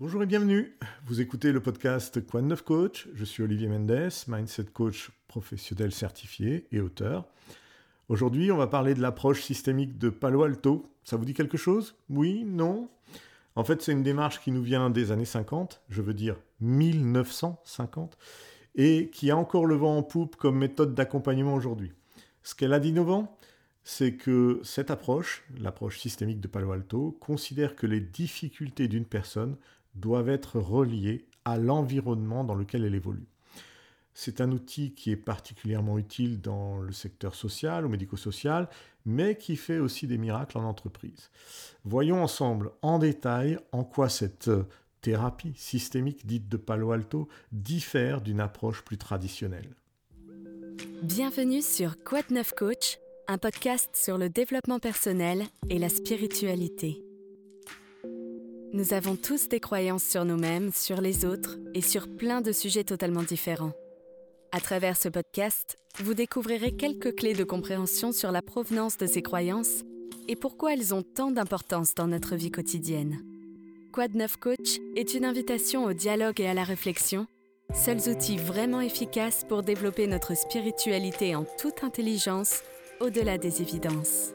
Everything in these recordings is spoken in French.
Bonjour et bienvenue. Vous écoutez le podcast Quoi de neuf coach? Je suis Olivier Mendes, mindset coach professionnel certifié et auteur. Aujourd'hui, on va parler de l'approche systémique de Palo Alto. Ça vous dit quelque chose? Oui? Non? En fait, c'est une démarche qui nous vient des années 50, je veux dire 1950, et qui a encore le vent en poupe comme méthode d'accompagnement aujourd'hui. Ce qu'elle a d'innovant, c'est que cette approche, l'approche systémique de Palo Alto, considère que les difficultés d'une personne doivent être reliées à l'environnement dans lequel elle évolue. C'est un outil qui est particulièrement utile dans le secteur social ou médico-social, mais qui fait aussi des miracles en entreprise. Voyons ensemble en détail en quoi cette thérapie systémique dite de Palo Alto diffère d'une approche plus traditionnelle. Bienvenue sur Quad 9 Coach, un podcast sur le développement personnel et la spiritualité. Nous avons tous des croyances sur nous-mêmes, sur les autres et sur plein de sujets totalement différents. À travers ce podcast, vous découvrirez quelques clés de compréhension sur la provenance de ces croyances et pourquoi elles ont tant d'importance dans notre vie quotidienne. Quad 9 Coach est une invitation au dialogue et à la réflexion, seuls outils vraiment efficaces pour développer notre spiritualité en toute intelligence au-delà des évidences.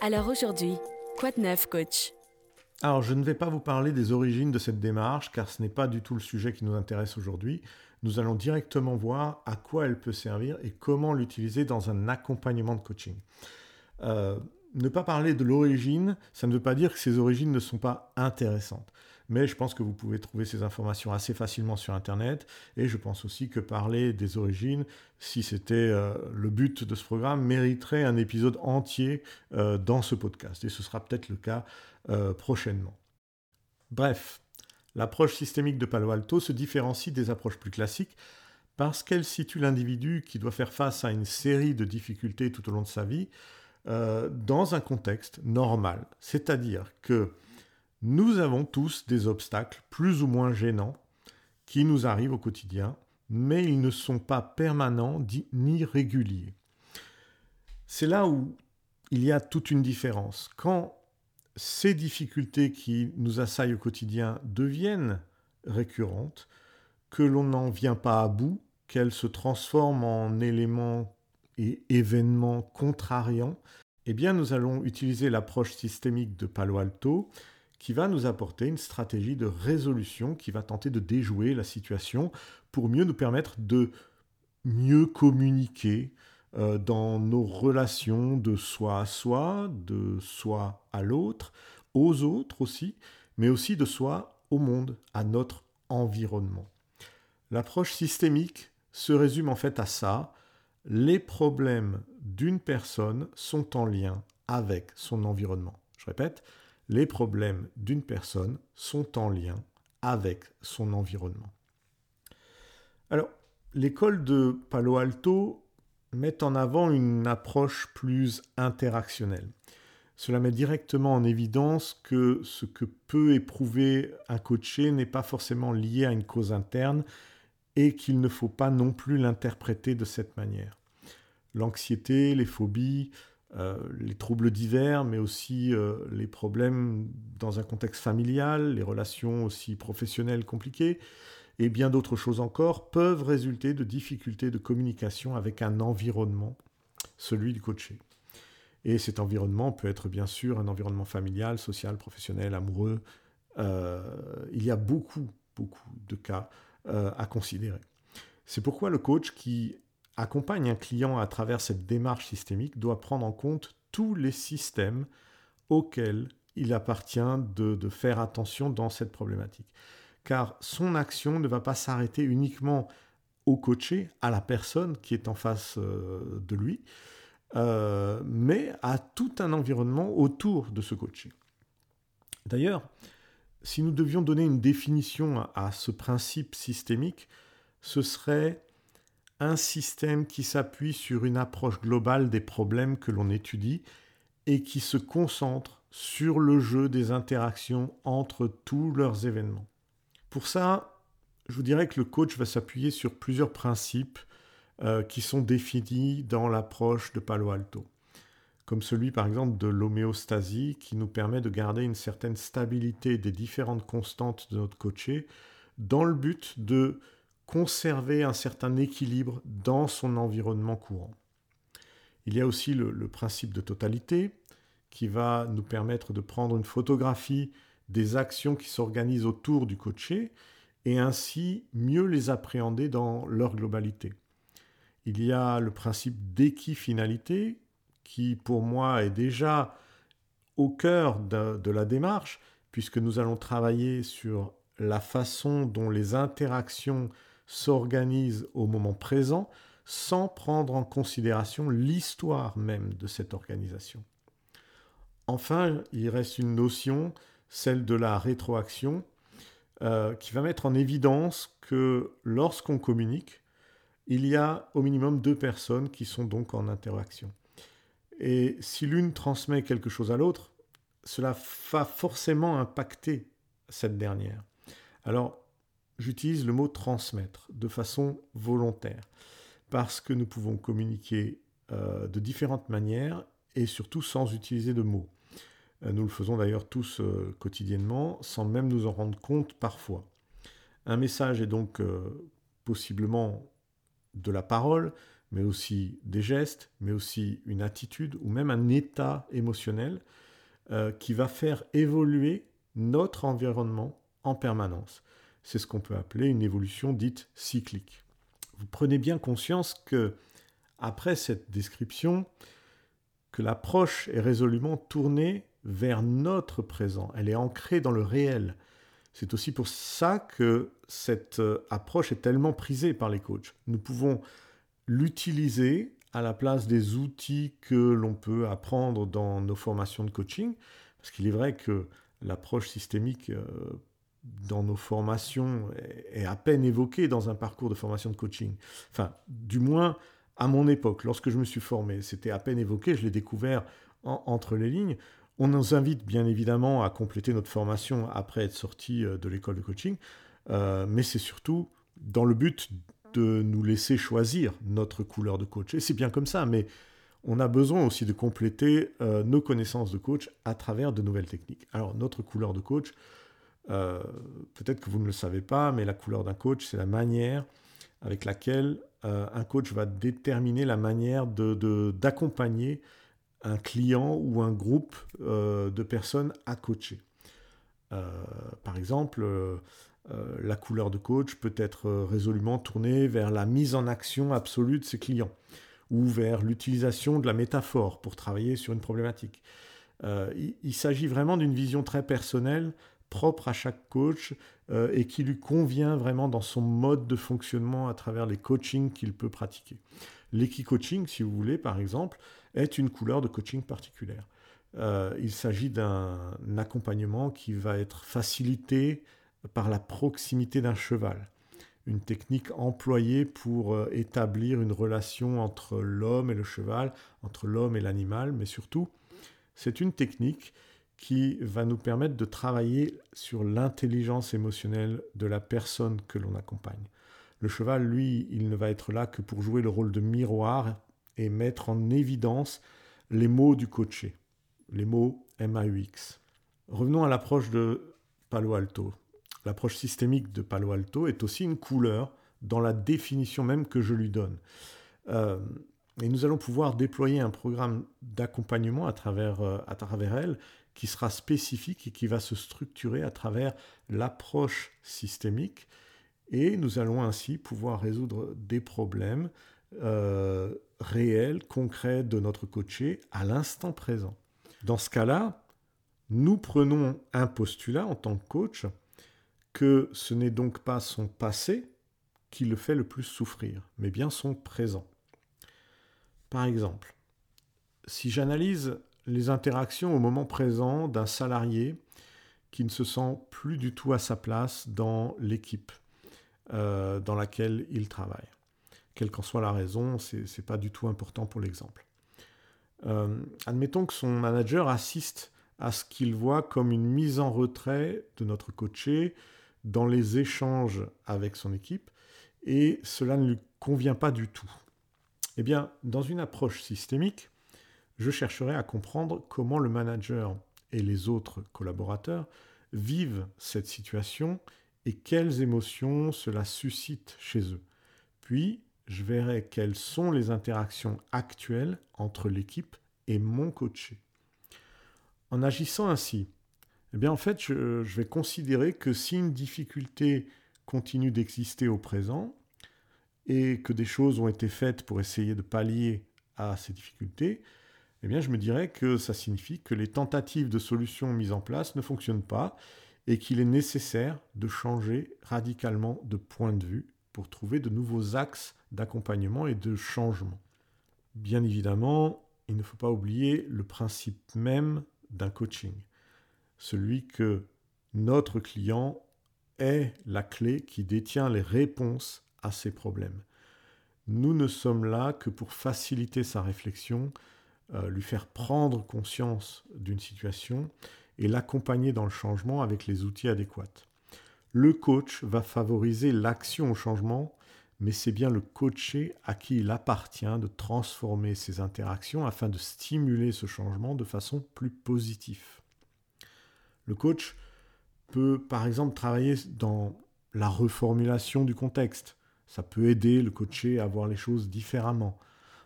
Alors aujourd'hui, Quad 9 Coach alors, je ne vais pas vous parler des origines de cette démarche, car ce n'est pas du tout le sujet qui nous intéresse aujourd'hui. Nous allons directement voir à quoi elle peut servir et comment l'utiliser dans un accompagnement de coaching. Euh, ne pas parler de l'origine, ça ne veut pas dire que ces origines ne sont pas intéressantes. Mais je pense que vous pouvez trouver ces informations assez facilement sur Internet. Et je pense aussi que parler des origines, si c'était euh, le but de ce programme, mériterait un épisode entier euh, dans ce podcast. Et ce sera peut-être le cas euh, prochainement. Bref, l'approche systémique de Palo Alto se différencie des approches plus classiques parce qu'elle situe l'individu qui doit faire face à une série de difficultés tout au long de sa vie dans un contexte normal. C'est-à-dire que nous avons tous des obstacles plus ou moins gênants qui nous arrivent au quotidien, mais ils ne sont pas permanents ni réguliers. C'est là où il y a toute une différence. Quand ces difficultés qui nous assaillent au quotidien deviennent récurrentes, que l'on n'en vient pas à bout, qu'elles se transforment en éléments et événements contrariants, eh bien nous allons utiliser l'approche systémique de Palo Alto qui va nous apporter une stratégie de résolution qui va tenter de déjouer la situation pour mieux nous permettre de mieux communiquer, euh, dans nos relations de soi à soi, de soi à l'autre, aux autres aussi, mais aussi de soi au monde, à notre environnement. L'approche systémique se résume en fait à ça. Les problèmes d'une personne sont en lien avec son environnement. Je répète, les problèmes d'une personne sont en lien avec son environnement. Alors, l'école de Palo Alto met en avant une approche plus interactionnelle. Cela met directement en évidence que ce que peut éprouver un coaché n'est pas forcément lié à une cause interne et qu'il ne faut pas non plus l'interpréter de cette manière. L'anxiété, les phobies, euh, les troubles divers, mais aussi euh, les problèmes dans un contexte familial, les relations aussi professionnelles compliquées, et bien d'autres choses encore peuvent résulter de difficultés de communication avec un environnement, celui du coaché. Et cet environnement peut être bien sûr un environnement familial, social, professionnel, amoureux. Euh, il y a beaucoup, beaucoup de cas à considérer. C'est pourquoi le coach qui accompagne un client à travers cette démarche systémique doit prendre en compte tous les systèmes auxquels il appartient de, faire attention dans cette problématique car son action ne va pas s'arrêter uniquement au coaché, à la personne qui est en face euh, de lui, euh, mais à tout un environnement autour de ce coaché. D'ailleurs, si nous devions donner une définition à ce principe systémique, ce serait un système qui s'appuie sur une approche globale des problèmes que l'on étudie et qui se concentre sur le jeu des interactions entre tous leurs événements. Pour ça, je vous dirais que le coach va s'appuyer sur plusieurs principes euh, qui sont définis dans l'approche de Palo Alto. comme celui par exemple de l'homéostasie qui nous permet de garder une certaine stabilité des différentes constantes de notre coaché dans le but de conserver un certain équilibre dans son environnement courant. Il y a aussi le, principe de totalité qui va nous permettre de prendre une photographie des actions qui s'organisent autour du coaché et ainsi mieux les appréhender dans leur globalité. Il y a le principe d'équifinalité qui pour moi est déjà au cœur de, la démarche puisque nous allons travailler sur la façon dont les interactions s'organisent au moment présent sans prendre en considération l'histoire même de cette organisation. Enfin, il reste une notion, celle de la rétroaction, euh, qui va mettre en évidence que lorsqu'on communique, il y a au minimum deux personnes qui sont donc en interaction. Et si l'une transmet quelque chose à l'autre, cela va forcément impacter cette dernière. Alors, j'utilise le mot transmettre de façon volontaire, parce que nous pouvons communiquer euh, de différentes manières et surtout sans utiliser de mots. Euh, nous le faisons d'ailleurs tous euh, quotidiennement, sans même nous en rendre compte parfois. Un message est donc possiblement de la parole, mais aussi des gestes, mais aussi une attitude ou même un état émotionnel qui va faire évoluer notre environnement en permanence. C'est ce qu'on peut appeler une évolution dite cyclique. Vous prenez bien conscience que, après cette description, que l'approche est résolument tournée vers notre présent, elle est ancrée dans le réel. C'est aussi pour ça que cette euh, approche est tellement prisée par les coachs. Nous pouvons l'utiliser à la place des outils que l'on peut apprendre dans nos formations de coaching, parce qu'il est vrai que l'approche systémique euh, dans nos formations est à peine évoquée dans un parcours de formation de coaching. Enfin, du moins à mon époque, lorsque je me suis formé, c'était à peine évoqué, je l'ai découvert entre les lignes. On nous invite bien évidemment à compléter notre formation après être sorti euh, de l'école de coaching, euh, mais c'est surtout dans le but de nous laisser choisir notre couleur de coach. Et c'est bien comme ça, mais on a besoin aussi de compléter euh, nos connaissances de coach à travers de nouvelles techniques. Alors notre couleur de coach, peut-être que vous ne le savez pas, mais la couleur d'un coach, c'est la manière avec laquelle un coach va déterminer la manière d'accompagner de, un client ou un groupe euh, de personnes à coacher. Euh, par exemple, euh, la couleur de coach peut être résolument tournée vers la mise en action absolue de ses clients ou vers l'utilisation de la métaphore pour travailler sur une problématique. il, s'agit vraiment d'une vision très personnelle, propre à chaque coach et qui lui convient vraiment dans son mode de fonctionnement à travers les coachings qu'il peut pratiquer. L'équi-coaching, si vous voulez, par exemple, est une couleur de coaching particulière. Euh, il s'agit d'un accompagnement qui va être facilité par la proximité d'un cheval, une technique employée pour euh, établir une relation entre l'homme et le cheval, entre l'homme et l'animal, mais surtout, c'est une technique qui va nous permettre de travailler sur l'intelligence émotionnelle de la personne que l'on accompagne. Le cheval, lui, il ne va être là que pour jouer le rôle de miroir et mettre en évidence les mots du coaché, les mots MAUX. Revenons à l'approche de Palo Alto. L'approche systémique de Palo Alto est aussi une couleur dans la définition même que je lui donne. Euh, et nous allons pouvoir déployer un programme d'accompagnement à euh, à travers elle qui sera spécifique et qui va se structurer à travers l'approche systémique. Et nous allons ainsi pouvoir résoudre des problèmes euh, réel, concret de notre coaché à l'instant présent. Dans ce cas-là, nous prenons un postulat en tant que coach que ce n'est donc pas son passé qui le fait le plus souffrir, mais bien son présent. Par exemple, si j'analyse les interactions au moment présent d'un salarié qui ne se sent plus du tout à sa place dans l'équipe euh, dans laquelle il travaille quelle qu'en soit la raison, ce n'est pas du tout important pour l'exemple. Euh, admettons que son manager assiste à ce qu'il voit comme une mise en retrait de notre coaché dans les échanges avec son équipe, et cela ne lui convient pas du tout. Eh bien, dans une approche systémique, je chercherai à comprendre comment le manager et les autres collaborateurs vivent cette situation et quelles émotions cela suscite chez eux. Puis, je verrai quelles sont les interactions actuelles entre l'équipe et mon coaché. En agissant ainsi, eh bien en fait, je, je vais considérer que si une difficulté continue d'exister au présent et que des choses ont été faites pour essayer de pallier à ces difficultés, eh bien je me dirais que ça signifie que les tentatives de solutions mises en place ne fonctionnent pas et qu'il est nécessaire de changer radicalement de point de vue pour trouver de nouveaux axes d'accompagnement et de changement. Bien évidemment, il ne faut pas oublier le principe même d'un coaching, celui que notre client est la clé qui détient les réponses à ses problèmes. Nous ne sommes là que pour faciliter sa réflexion, euh, lui faire prendre conscience d'une situation et l'accompagner dans le changement avec les outils adéquats. Le coach va favoriser l'action au changement, mais c'est bien le coaché à qui il appartient de transformer ses interactions afin de stimuler ce changement de façon plus positive. Le coach peut par exemple travailler dans la reformulation du contexte. Ça peut aider le coaché à voir les choses différemment.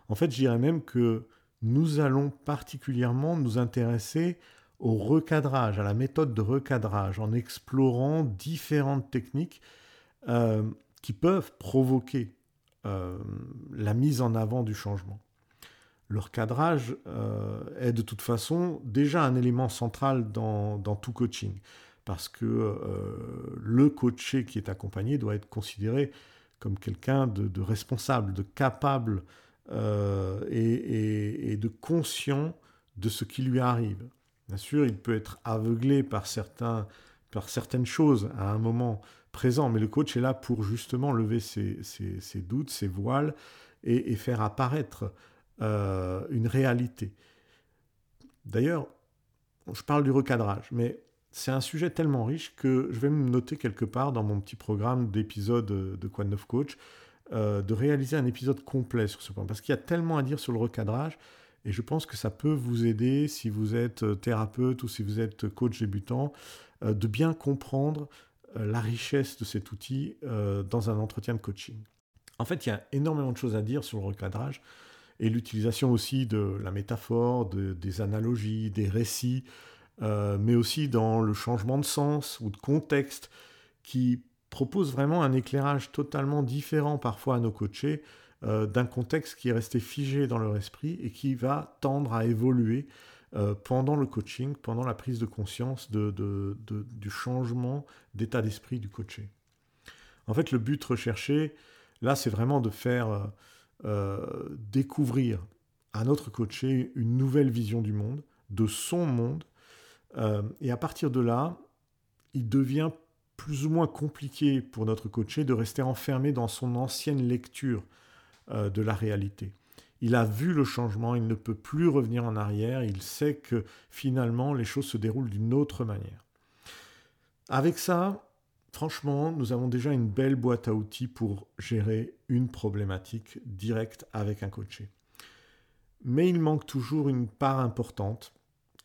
En fait, je dirais même que nous allons particulièrement nous intéresser au recadrage, à la méthode de recadrage, en explorant différentes techniques euh, qui peuvent provoquer euh, la mise en avant du changement. Le recadrage euh, est de toute façon déjà un élément central dans, tout coaching, parce que le coaché qui est accompagné doit être considéré comme quelqu'un de, responsable, de capable et, et de conscient de ce qui lui arrive. Bien sûr, il peut être aveuglé par, certains, par certaines choses à un moment présent, mais le coach est là pour justement lever ses, doutes, ses voiles et, faire apparaître euh, une réalité. D'ailleurs, je parle du recadrage, mais c'est un sujet tellement riche que je vais me noter quelque part dans mon petit programme d'épisode de Quad of Coach euh, de réaliser un épisode complet sur ce point, parce qu'il y a tellement à dire sur le recadrage et je pense que ça peut vous aider, si vous êtes euh, thérapeute ou si vous êtes coach débutant, euh, de bien comprendre la richesse de cet outil dans un entretien de coaching. En fait, il y a énormément de choses à dire sur le recadrage et l'utilisation aussi de la métaphore, des analogies, des récits, mais aussi dans le changement de sens ou de contexte qui propose vraiment un éclairage totalement différent parfois à nos coachés euh, d'un contexte qui est resté figé dans leur esprit et qui va tendre à évoluer euh, pendant le coaching, pendant la prise de conscience du changement d'état d'esprit du coaché. En fait, le but recherché, là, c'est vraiment de faire euh, découvrir à notre coaché une nouvelle vision du monde, de son monde, et à partir de là, il devient plus ou moins compliqué pour notre coaché de rester enfermé dans son ancienne lecture euh, de la réalité. Il a vu le changement, il ne peut plus revenir en arrière, il sait que finalement les choses se déroulent d'une autre manière. Avec ça, franchement, nous avons déjà une belle boîte à outils pour gérer une problématique directe avec un coaché. Mais il manque toujours une part importante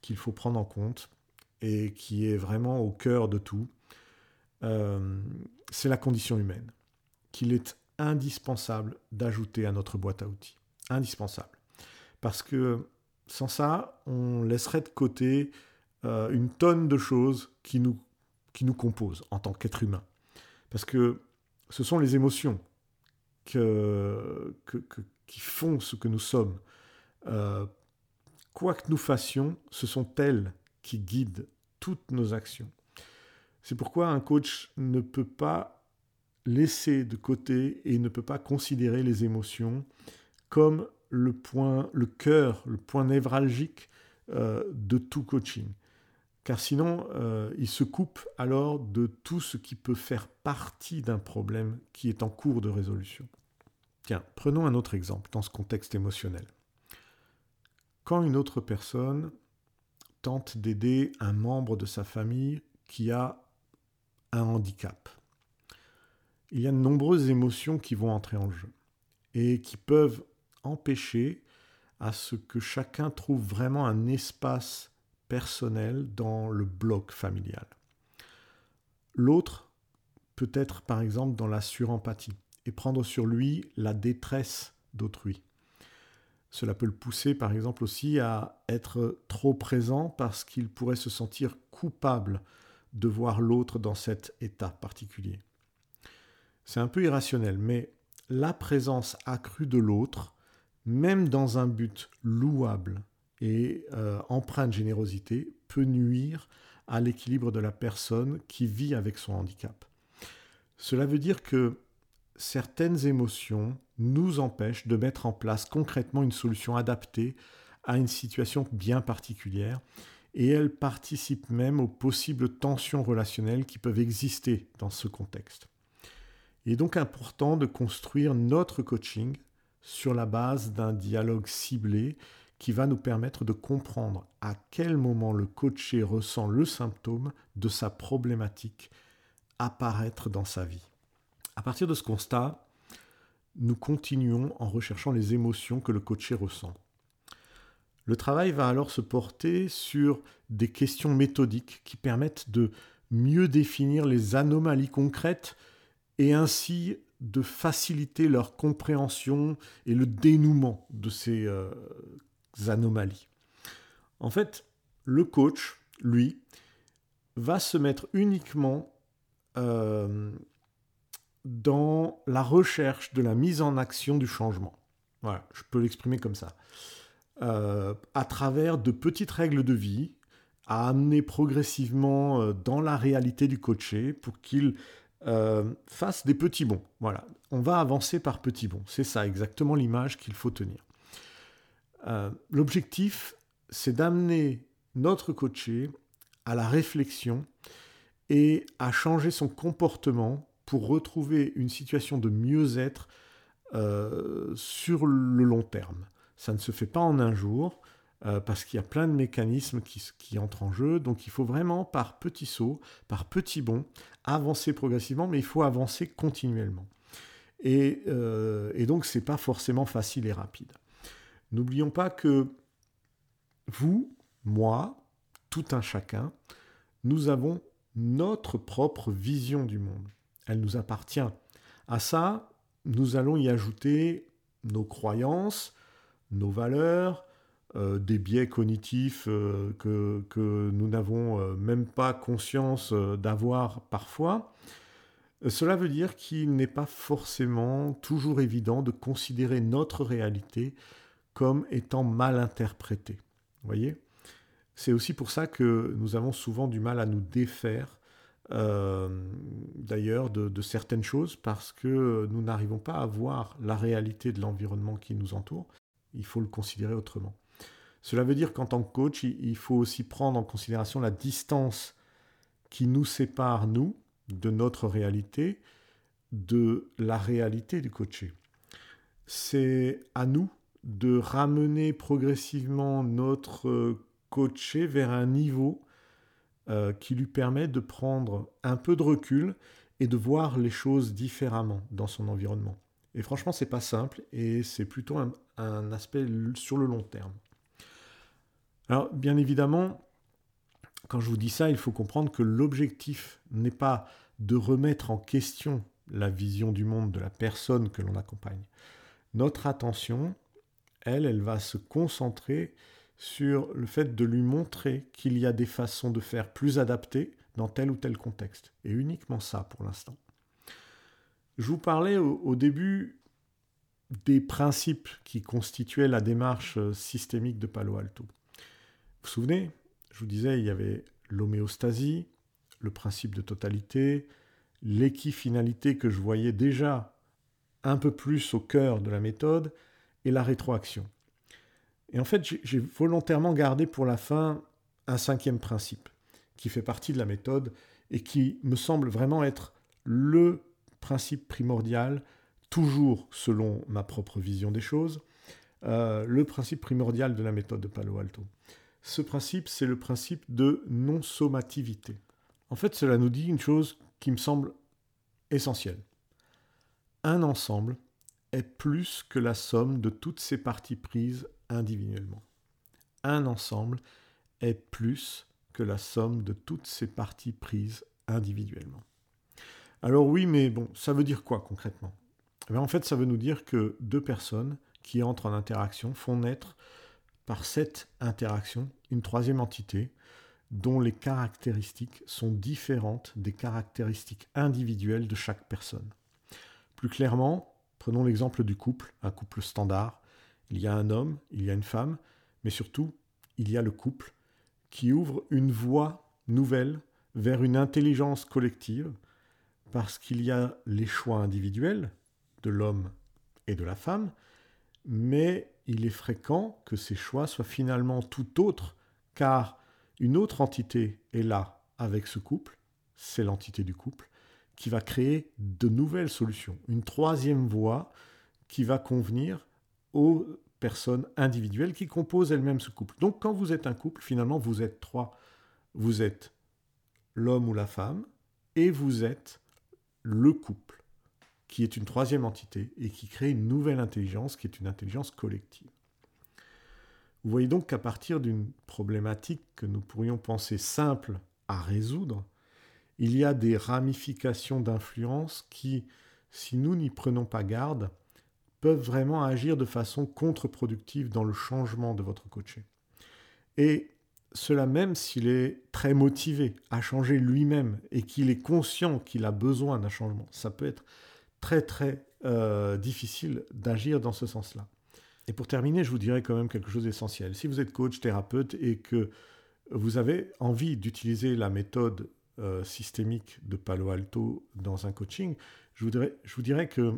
qu'il faut prendre en compte et qui est vraiment au cœur de tout. Euh, c'est la condition humaine, qu'il est indispensable d'ajouter à notre boîte à outils. Indispensable. Parce que sans ça, on laisserait de côté euh, une tonne de choses qui nous, qui nous composent en tant qu'être humain. Parce que ce sont les émotions que, qui font ce que nous sommes. Euh, quoi que nous fassions, ce sont elles qui guident toutes nos actions. C'est pourquoi un coach ne peut pas laisser de côté et ne peut pas considérer les émotions comme le point, le cœur, le point névralgique euh, de tout coaching. Car sinon, euh, il se coupe alors de tout ce qui peut faire partie d'un problème qui est en cours de résolution. Tiens, prenons un autre exemple dans ce contexte émotionnel. Quand une autre personne tente d'aider un membre de sa famille qui a handicap, il y a de nombreuses émotions qui vont entrer en jeu et qui peuvent empêcher à ce que chacun trouve vraiment un espace personnel dans le bloc familial. L'autre peut être par exemple dans la surempathie et prendre sur lui la détresse d'autrui. Cela peut le pousser par exemple aussi à être trop présent parce qu'il pourrait se sentir coupable de voir l'autre dans cet état particulier. C'est un peu irrationnel, mais la présence accrue de l'autre, même dans un but louable et euh, empreint de générosité, peut nuire à l'équilibre de la personne qui vit avec son handicap. Cela veut dire que certaines émotions nous empêchent de mettre en place concrètement une solution adaptée à une situation bien particulière et elles participent même aux possibles tensions relationnelles qui peuvent exister dans ce contexte. Il est donc important de construire notre coaching sur la base d'un dialogue ciblé qui va nous permettre de comprendre à quel moment le coaché ressent le symptôme de sa problématique apparaître dans sa vie. À partir de ce constat, nous continuons en recherchant les émotions que le coaché ressent. Le travail va alors se porter sur des questions méthodiques qui permettent de mieux définir les anomalies concrètes et ainsi de faciliter leur compréhension et le dénouement de ces euh, anomalies. En fait, le coach, lui, va se mettre uniquement euh, dans la recherche de la mise en action du changement. Voilà, je peux l'exprimer comme ça. Euh, à travers de petites règles de vie, à amener progressivement dans la réalité du coaché pour qu'il euh, fasse des petits bons. Voilà, on va avancer par petits bons. C'est ça exactement l'image qu'il faut tenir. Euh, l'objectif, c'est d'amener notre coaché à la réflexion et à changer son comportement pour retrouver une situation de mieux-être euh, sur le long terme. Ça ne se fait pas en un jour, euh, parce qu'il y a plein de mécanismes qui, entrent en jeu. Donc il faut vraiment, par petits sauts, par petits bonds, avancer progressivement, mais il faut avancer continuellement. Et, euh, et donc, ce n'est pas forcément facile et rapide. N'oublions pas que vous, moi, tout un chacun, nous avons notre propre vision du monde. Elle nous appartient. À ça, nous allons y ajouter nos croyances, nos valeurs, euh, des biais cognitifs euh, que, nous n'avons euh, même pas conscience d'avoir parfois, cela veut dire qu'il n'est pas forcément toujours évident de considérer notre réalité comme étant mal interprétée. voyez? C'est aussi pour ça que nous avons souvent du mal à nous défaire d'ailleurs de, certaines choses parce que nous n'arrivons pas à voir la réalité de l'environnement qui nous entoure. Il faut le considérer autrement. Cela veut dire qu'en tant que coach, il faut aussi prendre en considération la distance qui nous sépare, nous, de notre réalité, de la réalité du coaché. C'est à nous de ramener progressivement notre coaché vers un niveau euh, qui lui permet de prendre un peu de recul et de voir les choses différemment dans son environnement. Et franchement, c'est pas simple et c'est plutôt un aspect sur le long terme. Alors, bien évidemment, quand je vous dis ça, il faut comprendre que l'objectif n'est pas de remettre en question la vision du monde de la personne que l'on accompagne. Notre attention, elle, elle va se concentrer sur le fait de lui montrer qu'il y a des façons de faire plus adaptées dans tel ou tel contexte. Et uniquement ça pour l'instant. Je vous parlais au, au, début des principes qui constituaient la démarche systémique de Palo Alto. Vous vous souvenez Je vous disais, il y avait l'homéostasie, le principe de totalité, l'équifinalité que je voyais déjà un peu plus au cœur de la méthode, et la rétroaction. Et en fait, j'ai volontairement gardé pour la fin un cinquième principe, qui fait partie de la méthode et qui me semble vraiment être le principe primordial, toujours selon ma propre vision des choses, euh, le principe primordial de la méthode de Palo Alto. Ce principe, c'est le principe de non-sommativité. En fait, cela nous dit une chose qui me semble essentielle. Un ensemble est plus que la somme de toutes ses parties prises individuellement. Un ensemble est plus que la somme de toutes ces parties prises individuellement. Alors oui, mais bon, ça veut dire quoi concrètement? Eh En fait, ça veut nous dire que deux personnes qui entrent en interaction font naître par cette interaction une troisième entité dont les caractéristiques sont différentes des caractéristiques individuelles de chaque personne. Plus clairement, prenons l'exemple du couple, un couple standard. Il y a un homme, il y a une femme, mais surtout, il y a le couple qui ouvre une voie nouvelle vers une intelligence collective, parce qu'il y a les choix individuels de l'homme et de la femme, mais il est fréquent que ces choix soient finalement tout autres, car une autre entité est là avec ce couple, c'est l'entité du couple, qui va créer de nouvelles solutions, une troisième voie qui va convenir aux personnes individuelles qui composent elles-mêmes ce couple. Donc quand vous êtes un couple, finalement, vous êtes trois. Vous êtes l'homme ou la femme et vous êtes le couple, qui est une troisième entité et qui crée une nouvelle intelligence qui est une intelligence collective. Vous voyez donc qu'à partir d'une problématique que nous pourrions penser simple à résoudre, il y a des ramifications d'influence qui, si nous n'y prenons pas garde, peuvent vraiment agir de façon contre-productive dans le changement de votre coaché. Et cela même s'il est très motivé à changer lui-même et qu'il est conscient qu'il a besoin d'un changement. Ça peut être très très euh, difficile d'agir dans ce sens-là. Et pour terminer, je vous dirais quand même quelque chose d'essentiel. Si vous êtes coach, thérapeute et que vous avez envie d'utiliser la méthode euh, systémique de Palo Alto dans un coaching, je vous, dirais, je vous dirais que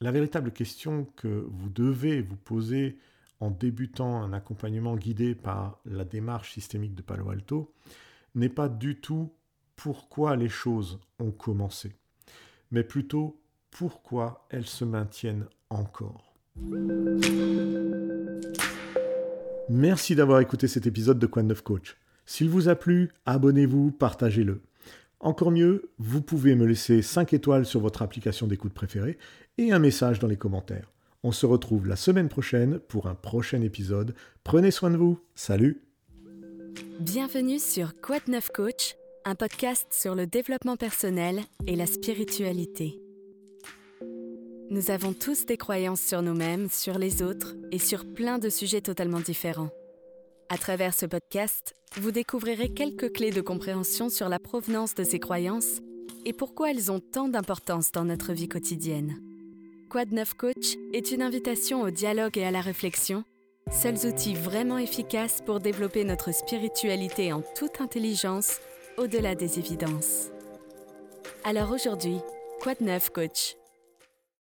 la véritable question que vous devez vous poser en débutant un accompagnement guidé par la démarche systémique de Palo Alto n'est pas du tout pourquoi les choses ont commencé, mais plutôt pourquoi elles se maintiennent encore. Merci d'avoir écouté cet épisode de Quant of Coach. S'il vous a plu, abonnez-vous, partagez-le. Encore mieux, vous pouvez me laisser 5 étoiles sur votre application d'écoute préférée et un message dans les commentaires. On se retrouve la semaine prochaine pour un prochain épisode. Prenez soin de vous. Salut Bienvenue sur Quad 9 Coach, un podcast sur le développement personnel et la spiritualité. Nous avons tous des croyances sur nous-mêmes, sur les autres et sur plein de sujets totalement différents. À travers ce podcast, vous découvrirez quelques clés de compréhension sur la provenance de ces croyances et pourquoi elles ont tant d'importance dans notre vie quotidienne. Quad 9 Coach est une invitation au dialogue et à la réflexion, seuls outils vraiment efficaces pour développer notre spiritualité en toute intelligence au-delà des évidences. Alors aujourd'hui, Quad 9 Coach